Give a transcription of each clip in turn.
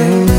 say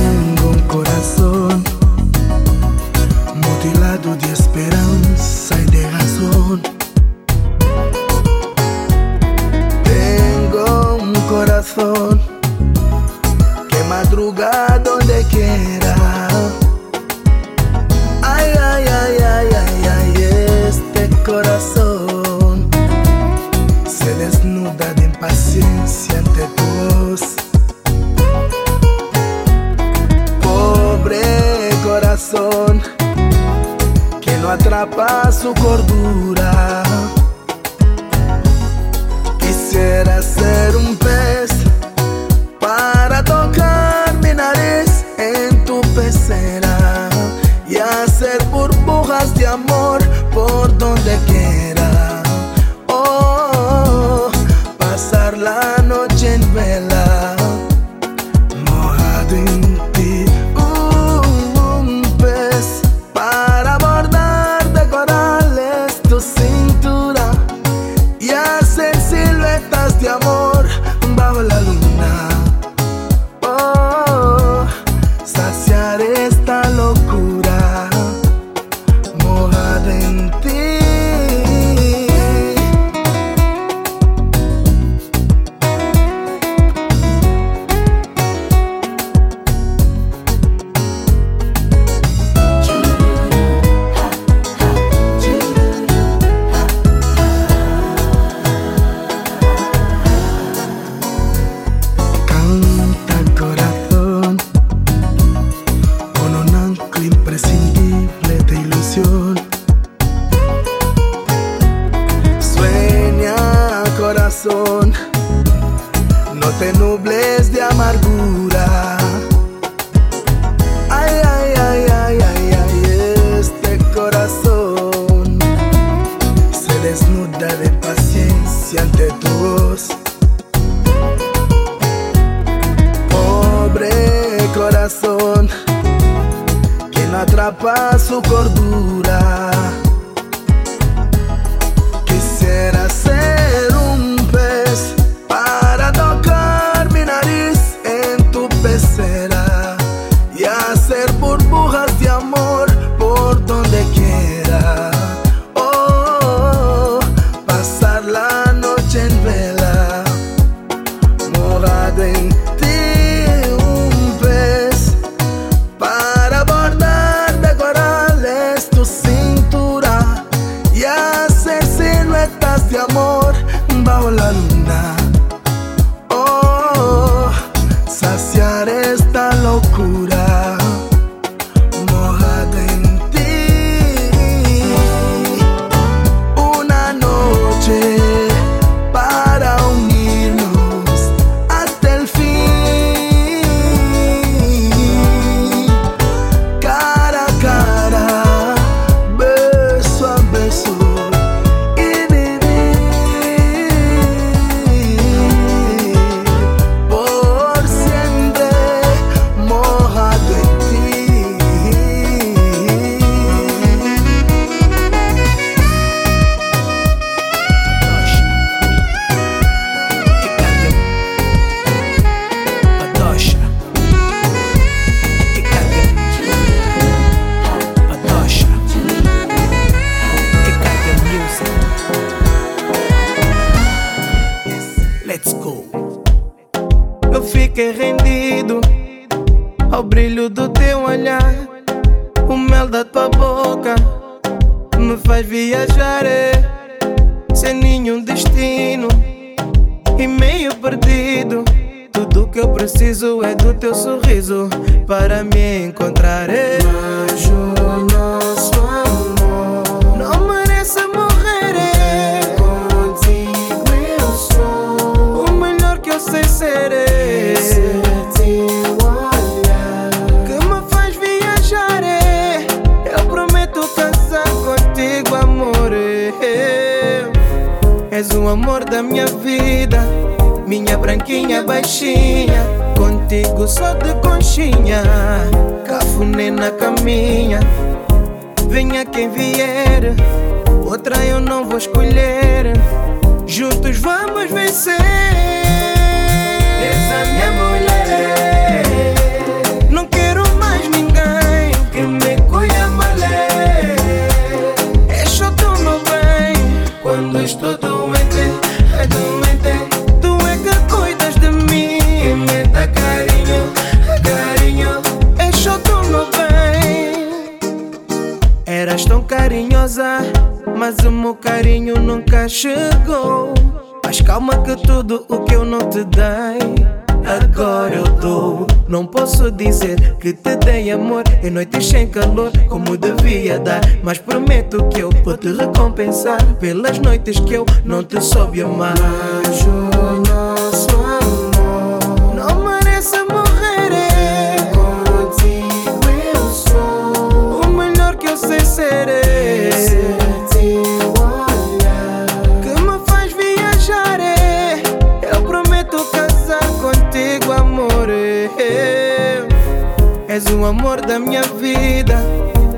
amor da minha vida, minha branquinha baixinha. Contigo só de conchinha, cafuné na caminha. Venha quem vier, outra eu não vou escolher. Juntos vamos vencer. Essa minha amor. Mas o meu carinho nunca chegou. Mas calma que tudo o que eu não te dei agora eu dou. Não posso dizer que te dei amor em noites sem calor, como devia dar. Mas prometo que eu vou te recompensar pelas noites que eu não te soube amar. O amor da minha vida,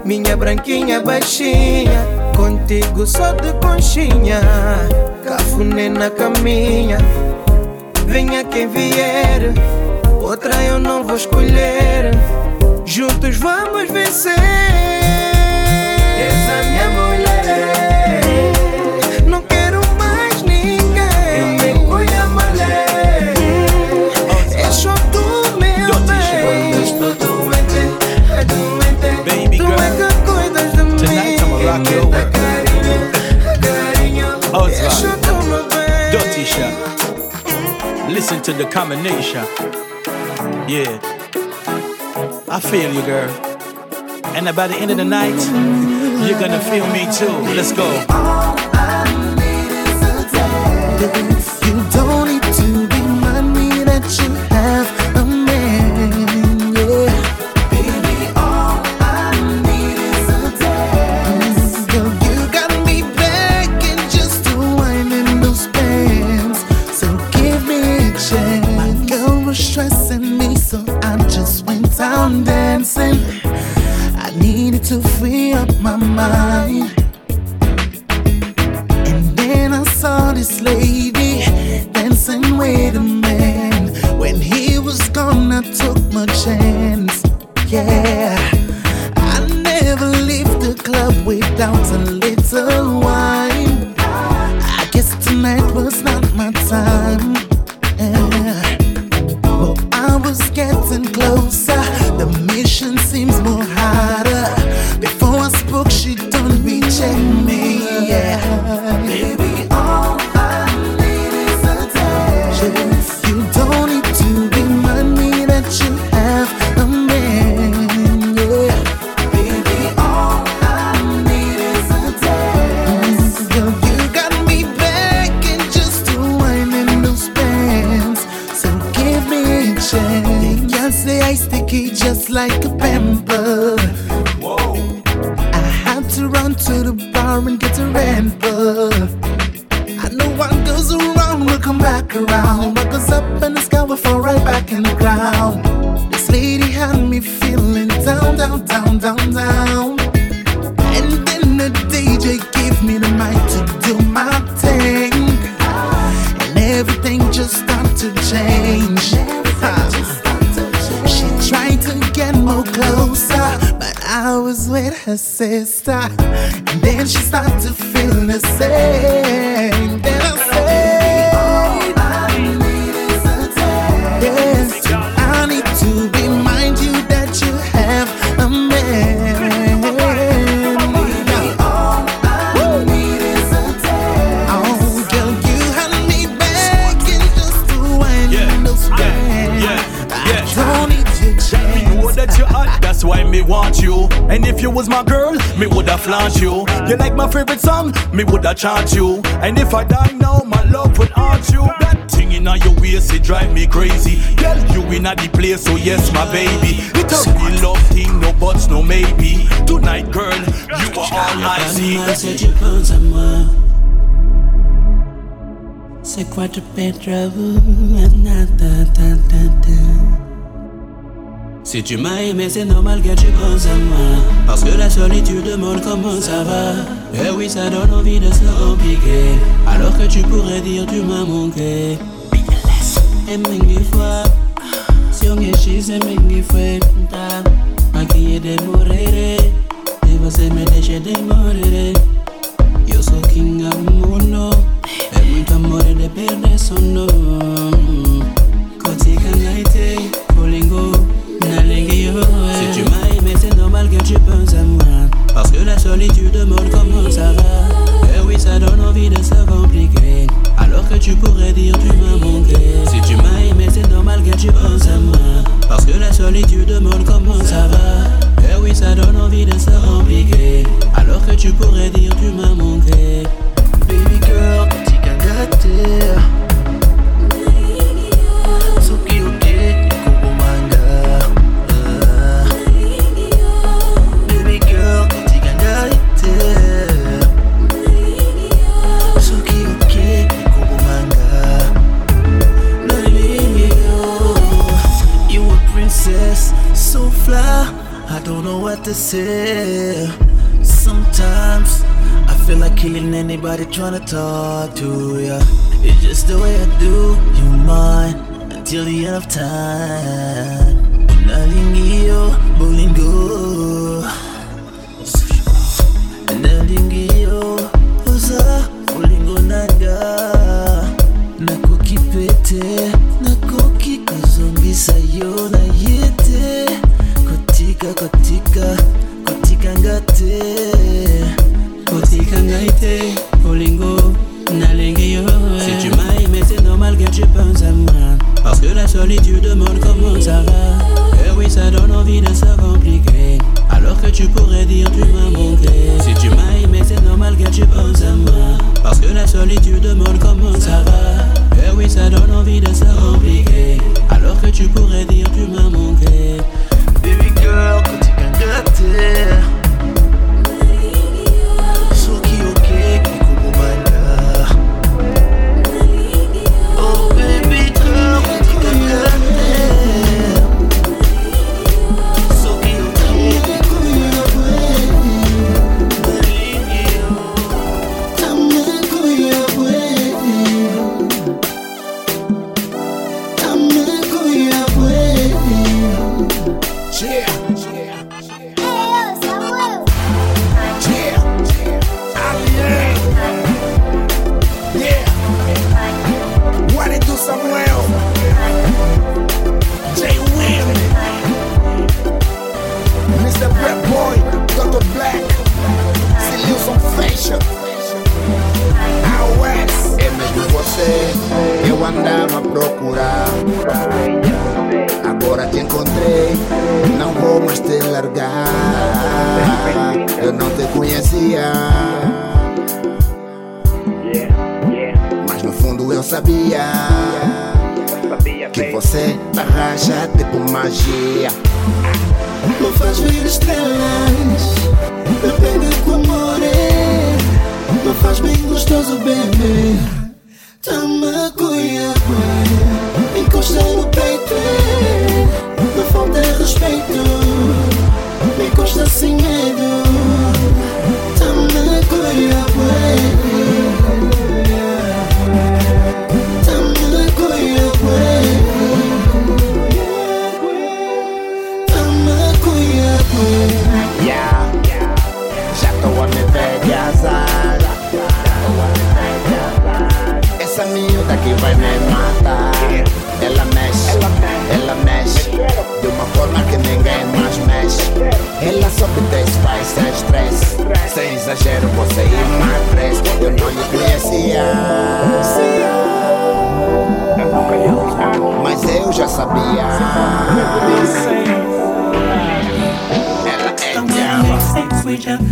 minha branquinha baixinha. Contigo só de conchinha, cafuné na caminha. Venha quem vier, outra eu não vou escolher. Juntos vamos vencer. Listen to the combination. Yeah, I feel you, girl. And by the end of the night, you're gonna feel me too. Let's go. Flaunt you. You like my favorite song, me woulda chant you. And if I die now, my love would haunt you. That thing in your waist, it drive me crazy. Girl, you in the place, so yes, my baby. It a real love thing, no buts, no maybe. Tonight, girl, you are all I see. Mal si tu penses à Si tu m'as aimé, c'est normal que tu penses à moi. Parce que la solitude demande comment ça va? Et oui, ça donne envie de se compliquer. Alors que tu pourrais dire tu m'as manqué. Et mingi fois, si on est chez mingi fois, ta maquillé de morere. Et você me deixa de morere. Yo soy king amuno. E muito amore de perder sono. Contigo Si tu m'as aimé, c'est normal que tu penses à moi. Parce que la solitude demande comment ça va? Eh oui, ça donne envie de se compliquer. Alors que tu pourrais dire tu m'as manqué. Si tu m'as aimé, c'est normal que tu penses à moi. Parce que la solitude demande comment ça va? Eh oui, ça donne envie de se compliquer. Alors que tu pourrais dire tu m'as manqué. Baby girl, tu what to say. Sometimes I feel like killing anybody trying to talk to ya. It's just the way I do. You mine until the end of time. Nalingio, bolingo. Nalingio, uza, bolingo naga. Nakukipete, nakukikazongisa yo na yete. Kotika, olingo, yo. Si tu m'as aimé c'est normal que tu penses à moi. Parce que la solitude demande comment ça va Et oui ça donne envie de se compliquer. Alors que tu pourrais dire tu m'as manqué Si tu m'as aimé c'est normal que tu penses à moi. Parce que la solitude demande comment ça va Et oui ça donne envie de se compliquer. Alors que tu pourrais dire tu m'as manqué Baby girl, dirty Yeah. yeah. você, eu andava a procurar. Agora te encontrei, não vou mais te largar. Eu não te conhecia, mas no fundo eu sabia que você arranja tipo magia. Tu faz ver estrelas, me pega com amor. Tu faz bem gostoso, beber. Dá-me a cuia, encosta no peito, não falta respeito, me encosta sem medo.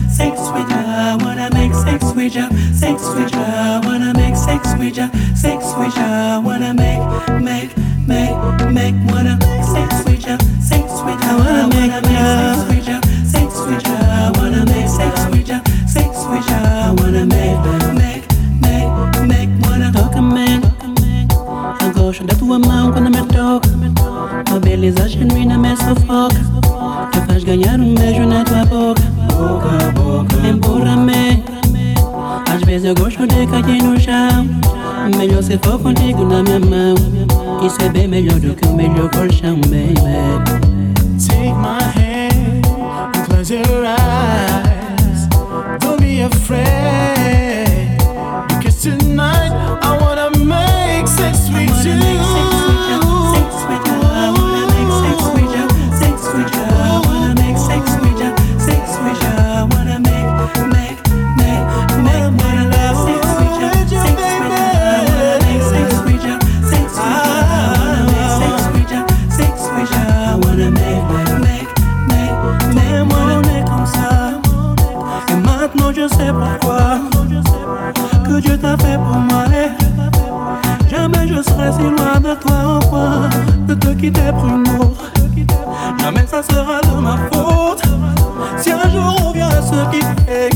Sing sweet loin de toi oh au point de te quitter pour une. Jamais ça sera de ma faute. Si un jour on vient à ce qui est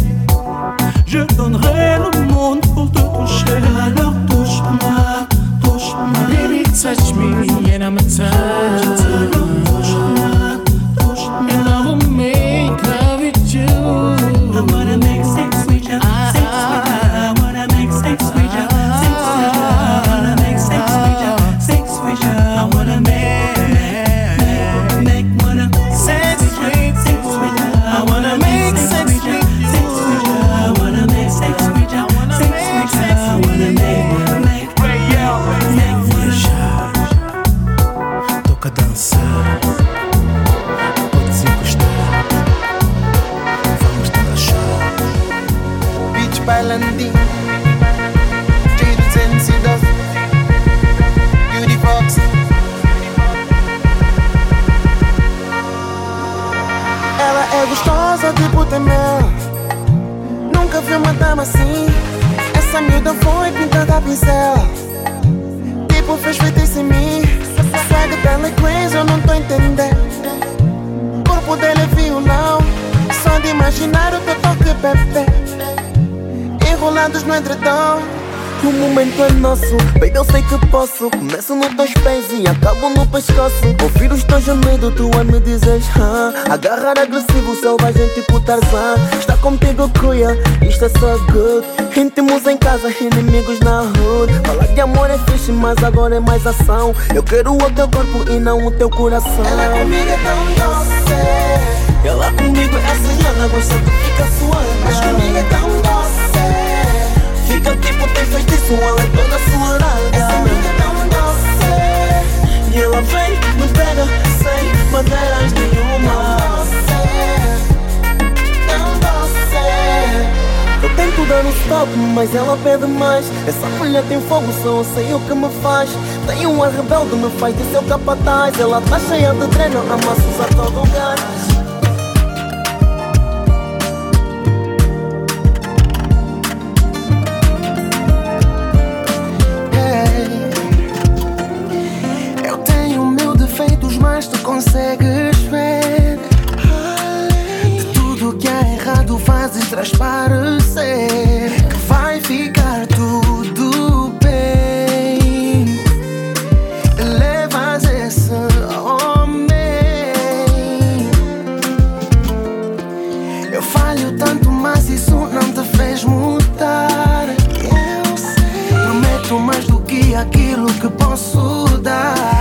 Agarrar agressivo, selvagem tipo Tarzan. Está contigo, cuia, isto é só good. Íntimos em casa, inimigos na rua Falar de amor é fixe, mas agora é mais ação. Eu quero o teu corpo e não o teu coração. Ela comigo é tão doce. Ela comigo é assim, ela gosta de ficar suando. Mas comigo é tão doce Fica tipo, tem feitiço, ela é toda suarada Essa amiga é tão doce. E ela vem, me pega, sem maneiras nenhuma. Eu tento dar um stop, mas ela pede mais. Essa mulher tem fogo, só eu sei o que me faz. Tem um ar rebelde, me faz de seu capataz. Ela tá cheia de treino, amassa-os a todo lugar mas tu consegues ver De tudo que é errado fazes transparecer Que vai ficar tudo bem. Levas esse homem. Eu falho tanto, mas isso não te fez mudar. Eu sei. Prometo mais do que aquilo que posso dar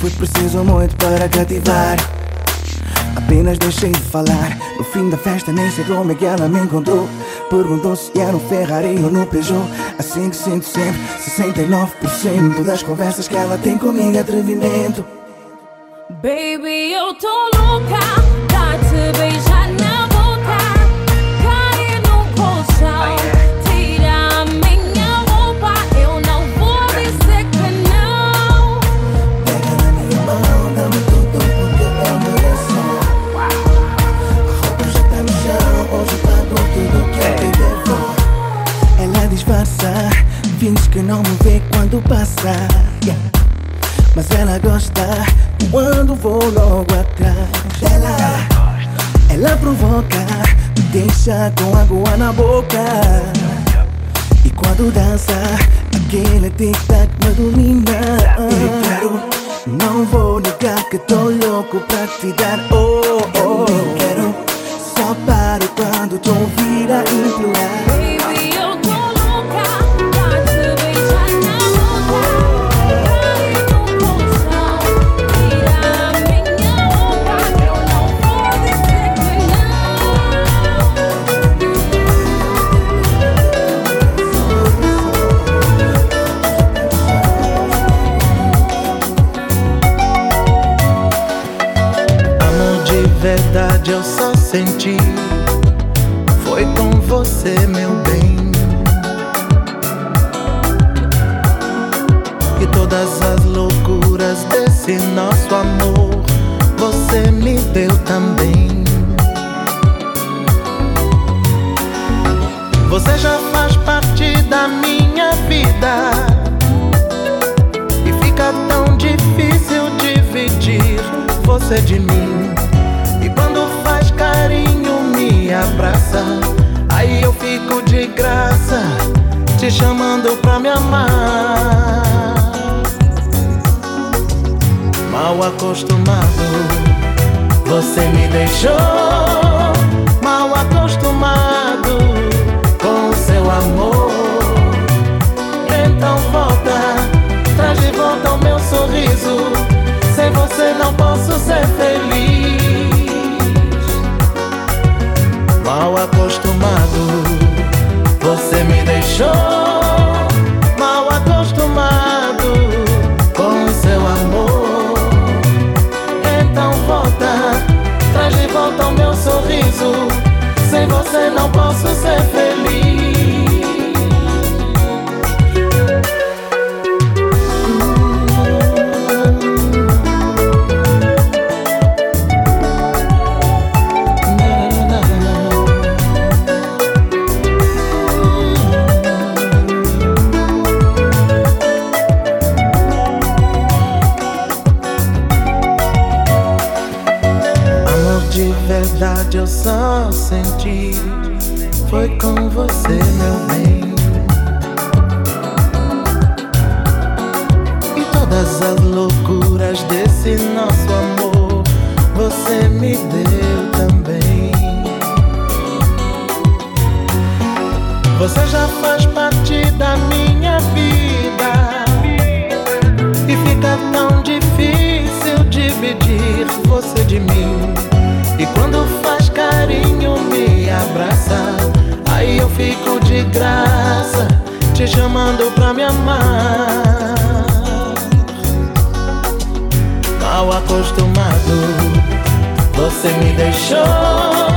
foi preciso muito para cativar. Apenas deixei de falar. No fim da festa nem sei como é que ela me encontrou. Perguntou se era no Ferrari ou no Peugeot. Assim que sinto sempre 69% das conversas que ela tem comigo é atrevimento. Baby, eu tô que não me vê quando passa. Mas ela gosta quando vou logo atrás. Dela Ela provoca, me deixa com água na boca. E quando dança, aquele tic-tac me domina. Eu quero, não vou negar que tô louco pra te dar. Oh, oh, quero, só paro quando te ouvir a implorar senti Foi com você, meu bem E todas as loucuras desse nosso amor Você me deu também Você já faz parte da minha vida E fica tão difícil dividir você de mim. Abraça. Aí eu fico de graça, te chamando pra me amar. Mal acostumado, você me deixou. Mal acostumado com o seu amor. Então volta, traz de volta o meu sorriso. Sem você não posso ser feliz. Acostumado, você me deixou. Acostumado, Você me deixou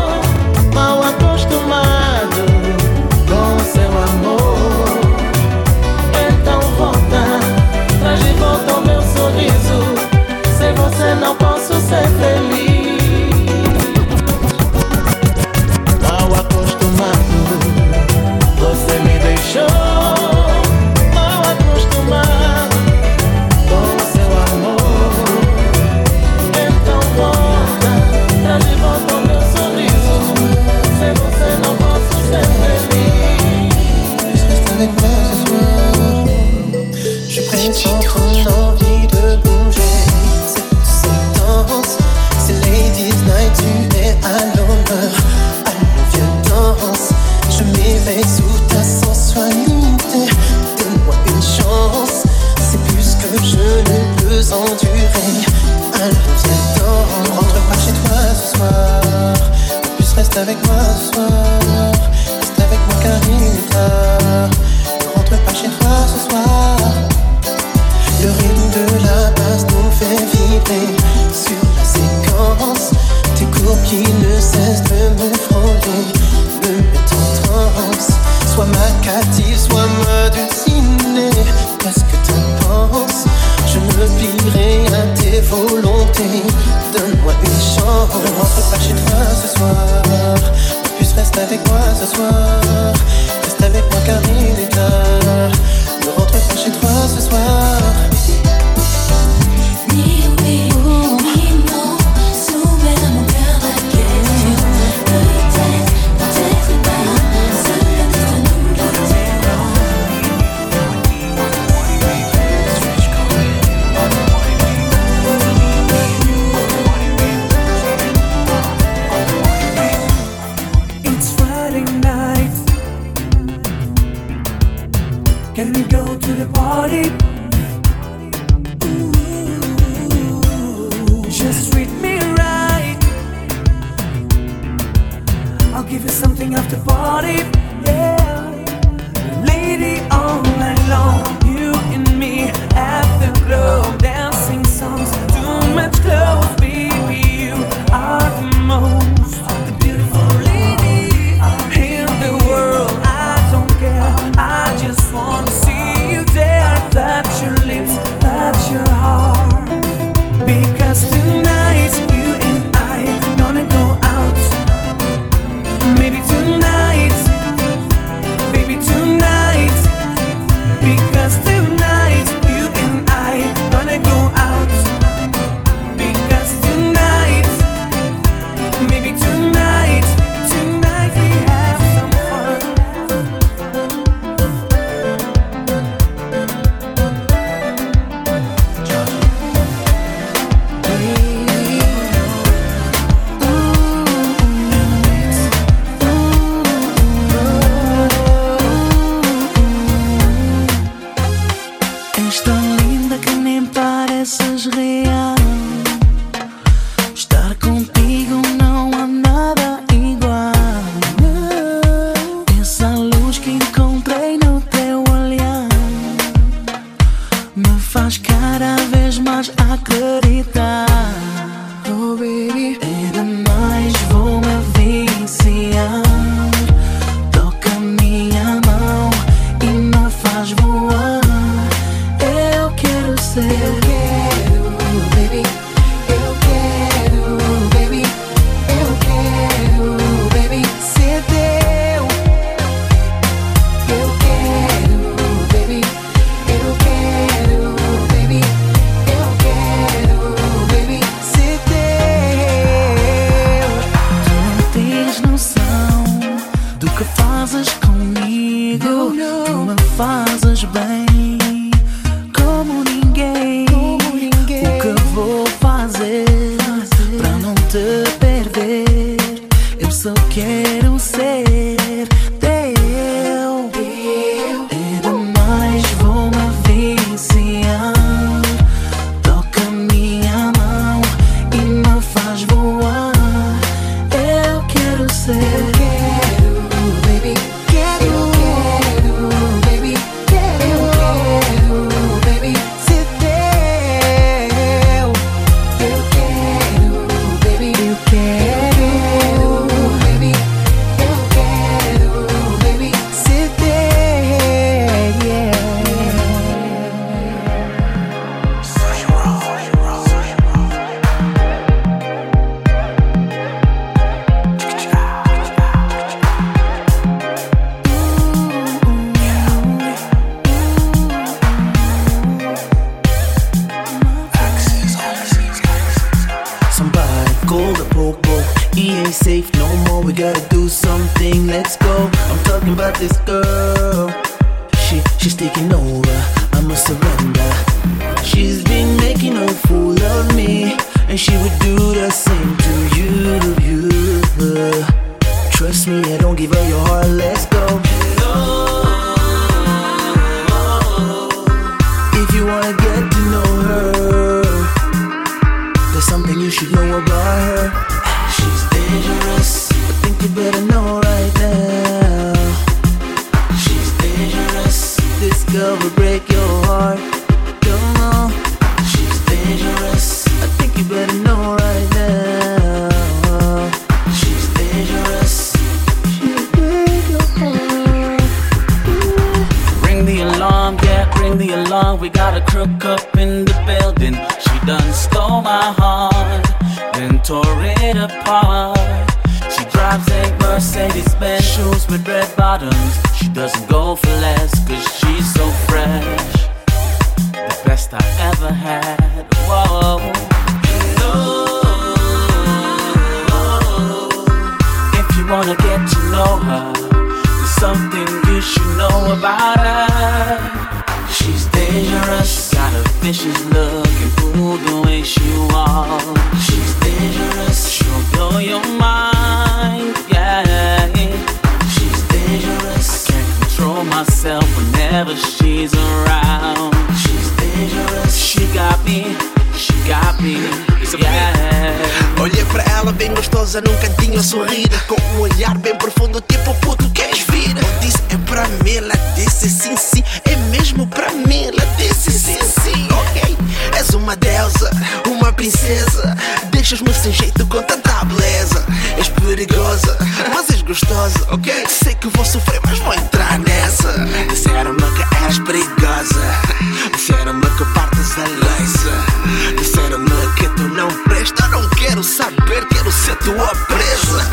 ser tua presa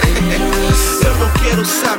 Eu não quero saber,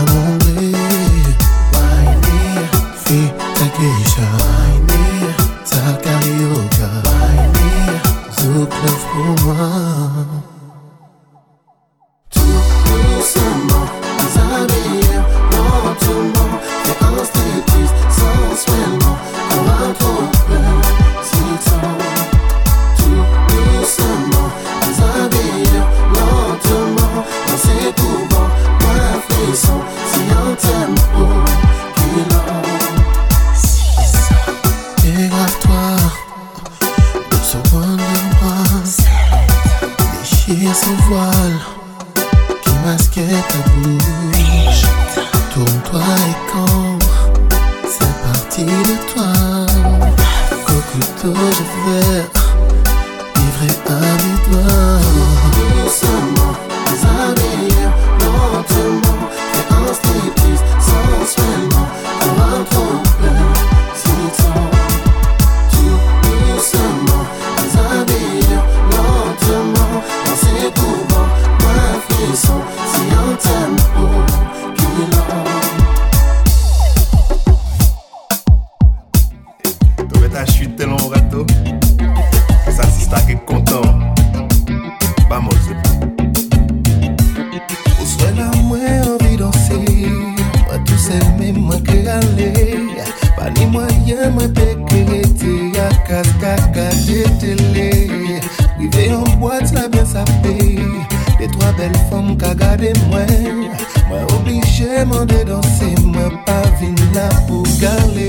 I'm on gade mwen Mwen oblije mwen de danse Mwen pa vin la pou gale.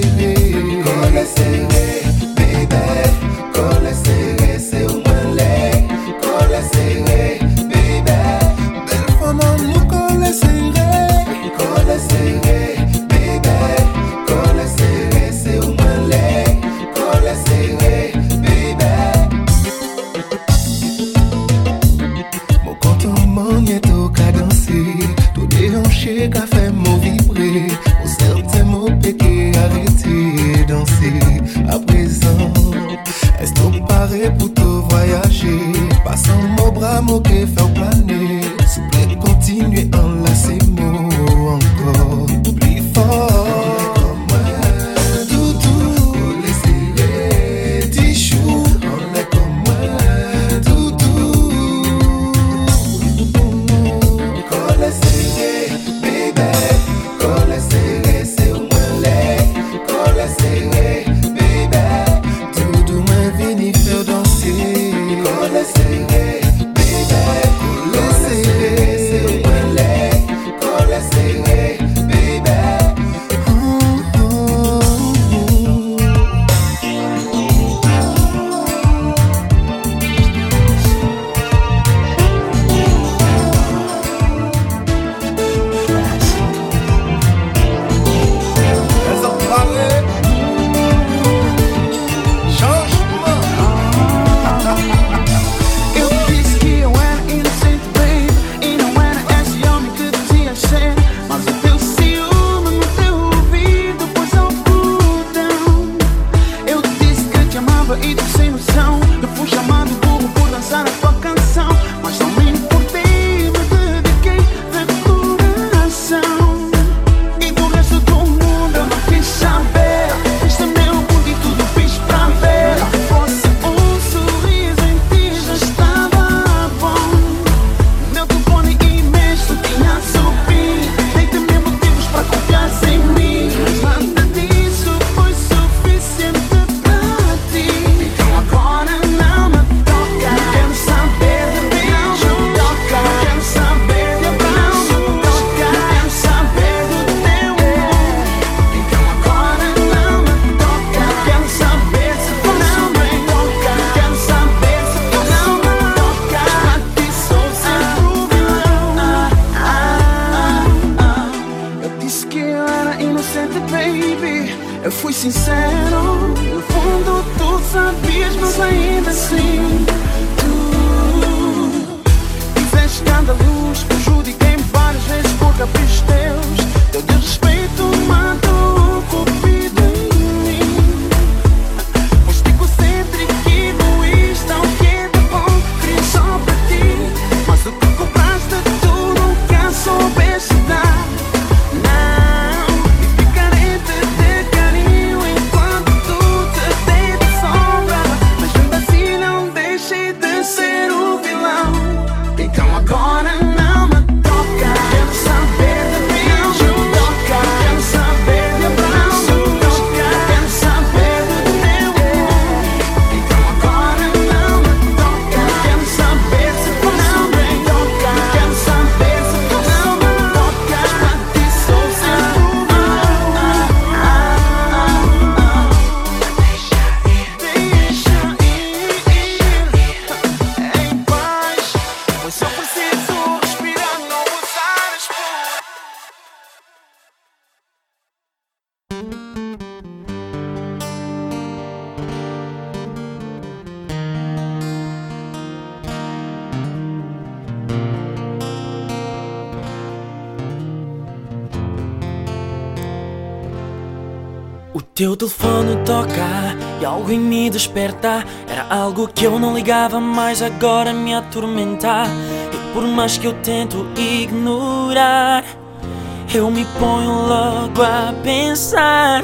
Mim desperta. Era algo que eu não ligava, mas agora me atormenta. E por mais que eu tento ignorar, eu me ponho logo a pensar.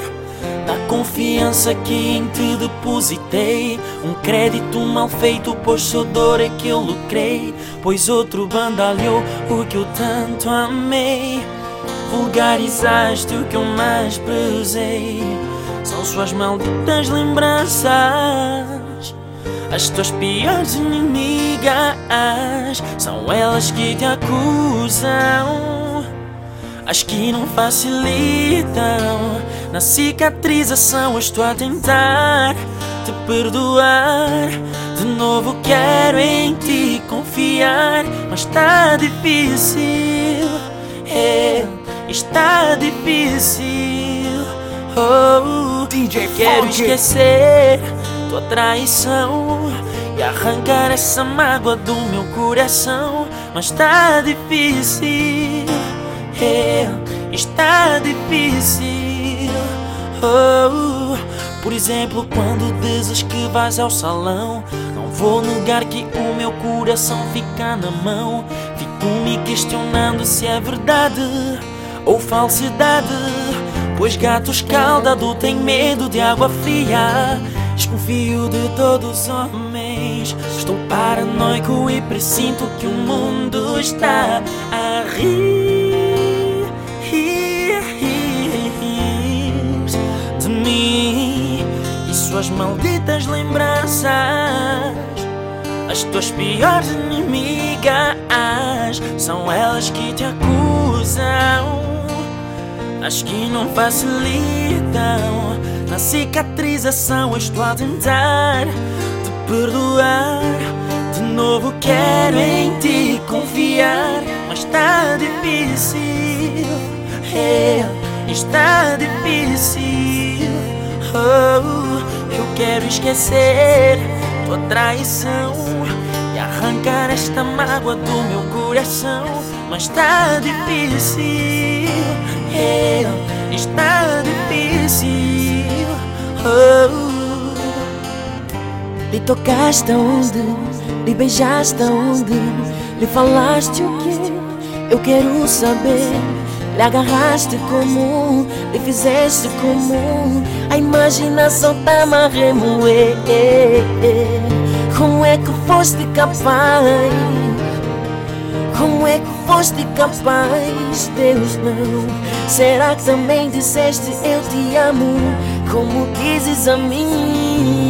Na confiança que em ti depositei Um crédito mal feito, pois sou dor é que eu lucrei Pois outro bandalhou o que eu tanto amei Vulgarizaste o que eu mais prezei São suas malditas lembranças As tuas piores inimigas São elas que te acusam as que não facilitam na cicatrização. Estou a tentar te perdoar. De novo quero em ti confiar, mas está difícil. É, está difícil. Oh, DJ quero esquecer tua traição e arrancar essa mágoa do meu coração, mas está difícil. É, está difícil. Oh, por exemplo, quando dizes que vais ao salão, não vou negar que o meu coração fica na mão. Fico me questionando se é verdade ou falsidade. Pois gato escaldado tem medo de água fria. Desconfio de todos os homens. Estou paranoico e presinto que o mundo está a rir. de mim e suas malditas lembranças, as tuas piores inimigas são elas que te acusam, as que não facilitam na cicatrização. Estou a tentar te perdoar. De novo quero em ti confiar, mas está difícil. É, está difícil. Oh, eu quero esquecer tua traição e arrancar esta mágoa do meu coração, mas está difícil. É, está difícil. Oh. Lhe tocaste aonde? Lhe beijaste aonde? Lhe falaste o que? Eu quero saber. Lhe agarraste como? Lhe fizeste como? A imaginação tá-me a remoer. Como é que foste capaz? Como é que foste capaz? Deus não. Será que também disseste eu te amo? Como dizes a mim?